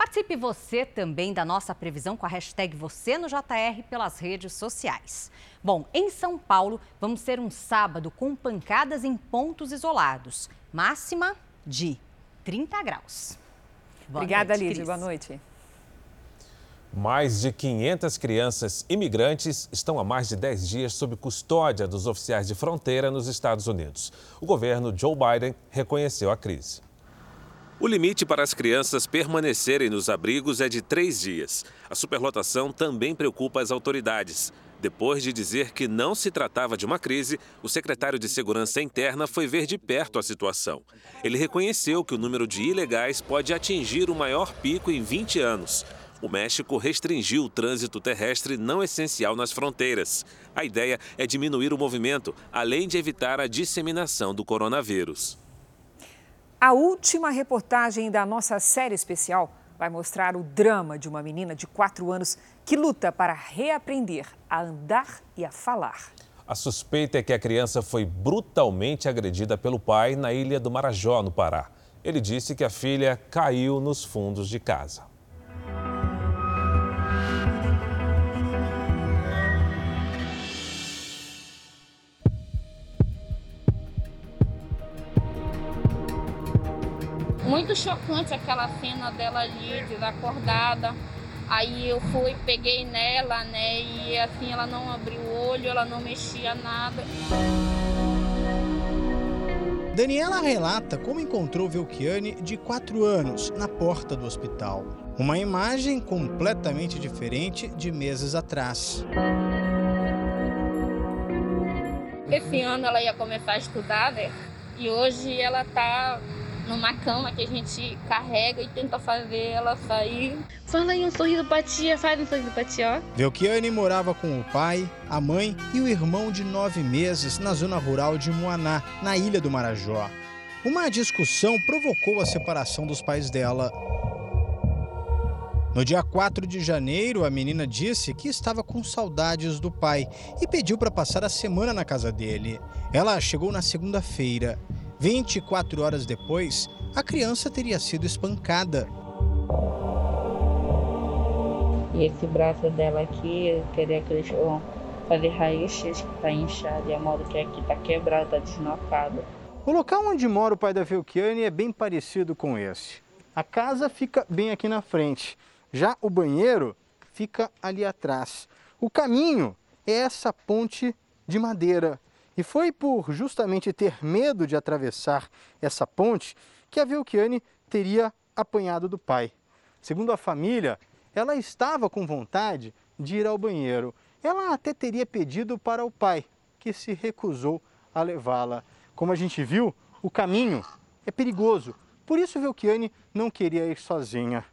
Participe você também da nossa previsão com a hashtag Você no JR pelas redes sociais. Bom, em São Paulo, vamos ter um sábado com pancadas em pontos isolados. Máxima de 30 graus. Boa Obrigada, noite, Lídia. Boa noite. Mais de 500 crianças imigrantes estão há mais de 10 dias sob custódia dos oficiais de fronteira nos Estados Unidos. O governo Joe Biden reconheceu a crise. O limite para as crianças permanecerem nos abrigos é de três dias. A superlotação também preocupa as autoridades. Depois de dizer que não se tratava de uma crise, o secretário de Segurança Interna foi ver de perto a situação. Ele reconheceu que o número de ilegais pode atingir o maior pico em 20 anos. o México restringiu o trânsito terrestre não essencial nas fronteiras. A ideia é diminuir o movimento, além de evitar a disseminação do coronavírus. A última reportagem da nossa série especial vai mostrar o drama de uma menina de 4 anos que luta para reaprender a andar e a falar. A suspeita é que a criança foi brutalmente agredida pelo pai na ilha do Marajó, no Pará. Ele disse que a filha caiu nos fundos de casa. Muito chocante aquela cena dela ali, desacordada. Aí eu fui, peguei nela, né? E assim, ela não abriu o olho, ela não mexia nada. Daniela relata como encontrou Velkiane de 4 anos na porta do hospital. Uma imagem completamente diferente de meses atrás. Esse ano ela ia começar a estudar, né? E hoje ela tá numa cama que a gente carrega e tenta fazer ela sair. Fala aí um sorriso pra tia, faz um sorriso pra tia, ó. Velkiane morava com o pai, a mãe e o irmão de nove meses na zona rural de Moaná, na ilha do Marajó. Uma discussão provocou a separação dos pais dela. No dia 4 de janeiro, a menina disse que estava com saudades do pai e pediu para passar a semana na casa dele. Ela chegou na segunda-feira. 24 horas depois, a criança teria sido espancada. E esse braço dela aqui, eu queria que eles vão fazer raízes que está inchado e a modo que aqui está quebrado, está deslocado. O local onde mora o pai da Velkiane é bem parecido com esse. A casa fica bem aqui na frente. Já o banheiro fica ali atrás. O caminho é essa ponte de madeira e foi por justamente ter medo de atravessar essa ponte que a Velkiane teria apanhado do pai. Segundo a família, ela estava com vontade de ir ao banheiro. Ela até teria pedido para o pai, que se recusou a levá-la. Como a gente viu, o caminho é perigoso, por isso Velkiane não queria ir sozinha.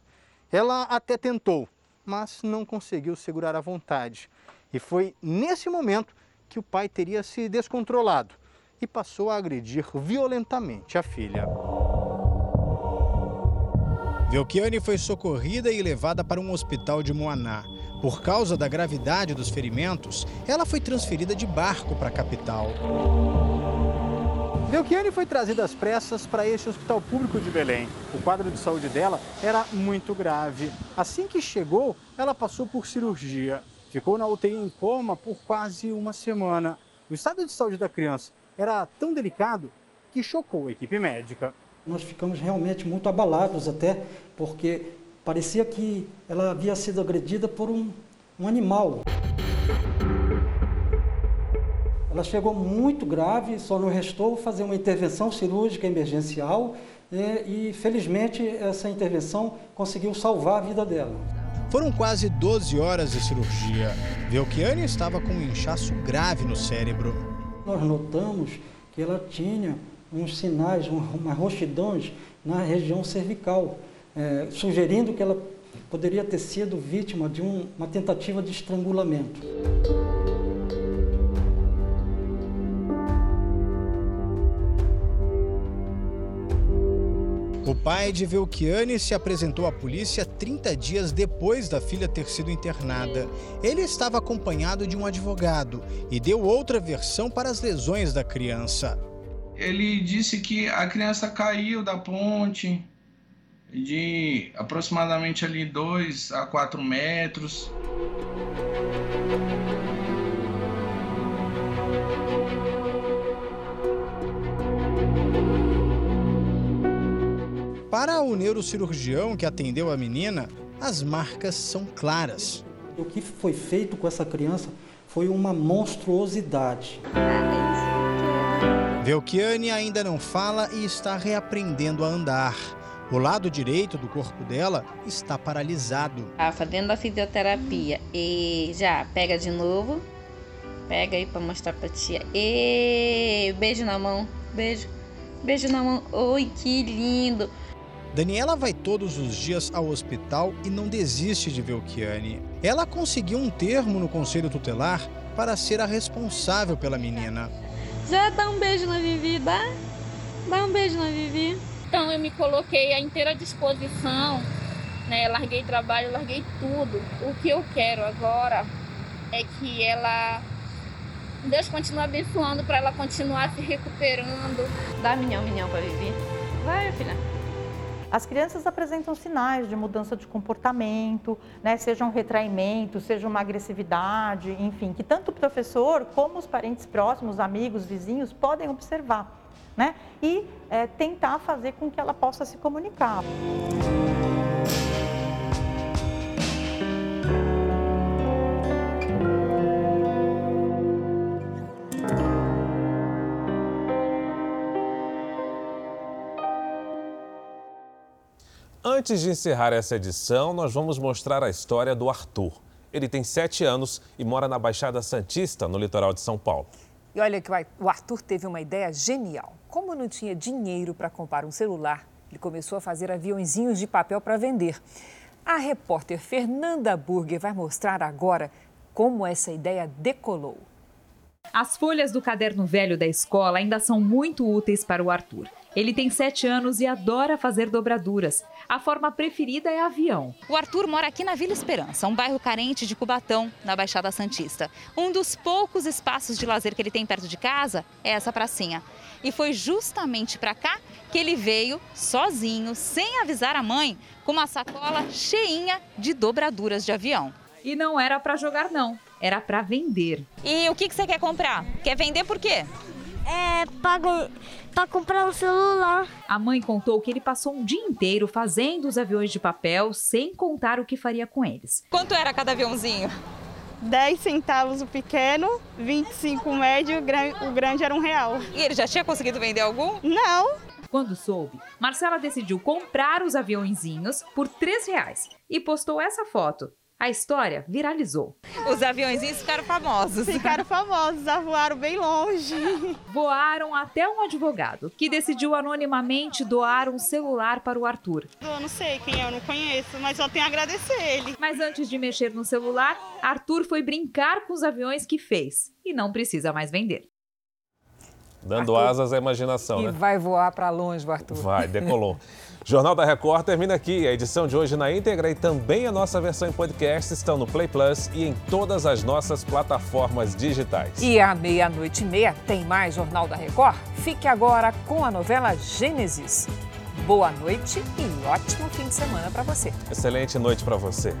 Ela até tentou, mas não conseguiu segurar a vontade. E foi nesse momento que o pai teria se descontrolado e passou a agredir violentamente a filha. Velkiane foi socorrida e levada para um hospital de Moaná. Por causa da gravidade dos ferimentos, ela foi transferida de barco para a capital. Velkiane foi trazida às pressas para este hospital público de Belém. O quadro de saúde dela era muito grave. Assim que chegou, ela passou por cirurgia. Ficou na UTI em coma por quase uma semana. O estado de saúde da criança era tão delicado que chocou a equipe médica. Nós ficamos realmente muito abalados até, porque parecia que ela havia sido agredida por um, um animal. Ela chegou muito grave, só não restou fazer uma intervenção cirúrgica emergencial e, e felizmente essa intervenção conseguiu salvar a vida dela. Foram quase 12 horas de cirurgia. Velkiane estava com um inchaço grave no cérebro. Nós notamos que ela tinha uns sinais, umas roxidões na região cervical, é, sugerindo que ela poderia ter sido vítima de um, uma tentativa de estrangulamento. O pai de Velkiane se apresentou à polícia 30 dias depois da filha ter sido internada. Ele estava acompanhado de um advogado e deu outra versão para as lesões da criança. Ele disse que a criança caiu da ponte de aproximadamente ali 2 a 4 metros. Para o neurocirurgião que atendeu a menina, as marcas são claras. O que foi feito com essa criança foi uma monstruosidade. Velkiane ainda não fala e está reaprendendo a andar. O lado direito do corpo dela está paralisado. Tá fazendo a fisioterapia e já pega de novo. Pega aí para mostrar para tia. E beijo na mão, beijo. Beijo na mão. Oi, que lindo. Daniela vai todos os dias ao hospital e não desiste de ver o Kiane. Ela conseguiu um termo no conselho tutelar para ser a responsável pela menina. Já dá um beijo na Vivi, dá? Dá um beijo na Vivi. Então eu me coloquei à inteira disposição, né? Larguei trabalho, larguei tudo. O que eu quero agora é que ela Deus continue abençoando para ela continuar se recuperando. Dá minhão, minhão para Vivi. Vai, filha. As crianças apresentam sinais de mudança de comportamento, né, seja um retraimento, seja uma agressividade, enfim, que tanto o professor como os parentes próximos, amigos, vizinhos podem observar né, e é, tentar fazer com que ela possa se comunicar. Antes de encerrar essa edição, nós vamos mostrar a história do Arthur. Ele tem sete anos e mora na Baixada Santista, no litoral de São Paulo. E olha que o Arthur teve uma ideia genial. Como não tinha dinheiro para comprar um celular, ele começou a fazer aviãozinhos de papel para vender. A repórter Fernanda Burger vai mostrar agora como essa ideia decolou. As folhas do caderno velho da escola ainda são muito úteis para o Arthur. Ele tem sete anos e adora fazer dobraduras. A forma preferida é avião. O Arthur mora aqui na Vila Esperança, um bairro carente de Cubatão, na Baixada Santista. Um dos poucos espaços de lazer que ele tem perto de casa é essa pracinha. E foi justamente para cá que ele veio, sozinho, sem avisar a mãe, com uma sacola cheinha de dobraduras de avião. E não era para jogar, não. Era para vender. E o que, que você quer comprar? Quer vender por quê? É, para comprar um celular. A mãe contou que ele passou um dia inteiro fazendo os aviões de papel sem contar o que faria com eles. Quanto era cada aviãozinho? 10 centavos o pequeno, 25 o médio, o grande era um real. E ele já tinha conseguido vender algum? Não. Quando soube, Marcela decidiu comprar os aviãozinhos por 3 reais e postou essa foto. A história viralizou. Os aviõezinhos ficaram famosos. Ficaram famosos, já voaram bem longe. <laughs> Voaram até um advogado, que decidiu anonimamente doar um celular para o Arthur. Eu não sei quem é, eu não conheço, mas só tenho a agradecer ele. Mas antes de mexer no celular, Arthur foi brincar com os aviões que fez e não precisa mais vender. Dando Arthur. asas à imaginação, e né? vai voar para longe, o Arthur. Vai, decolou. <laughs> Jornal da Record termina aqui. A edição de hoje na íntegra e também a nossa versão em podcast estão no Play Plus e em todas as nossas plataformas digitais. E à meia-noite e meia tem mais Jornal da Record? Fique agora com a novela Gênesis. Boa noite e ótimo fim de semana para você. Excelente noite para você.